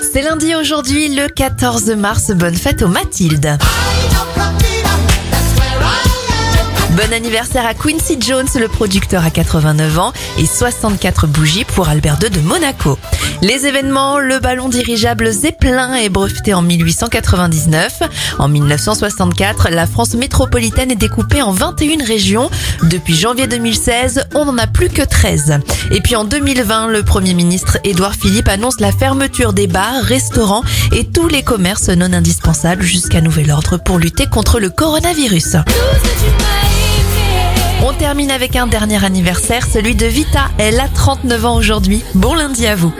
C'est lundi aujourd'hui, le 14 mars. Bonne fête aux Mathilde. Bon anniversaire à Quincy Jones, le producteur à 89 ans, et 64 bougies pour Albert II de Monaco. Les événements, le ballon dirigeable Zeppelin est breveté en 1899. En 1964, la France métropolitaine est découpée en 21 régions. Depuis janvier 2016, on n'en a plus que 13. Et puis en 2020, le Premier ministre Édouard Philippe annonce la fermeture des bars, restaurants et tous les commerces non indispensables jusqu'à nouvel ordre pour lutter contre le coronavirus. Termine avec un dernier anniversaire, celui de Vita. Elle a 39 ans aujourd'hui. Bon lundi à vous.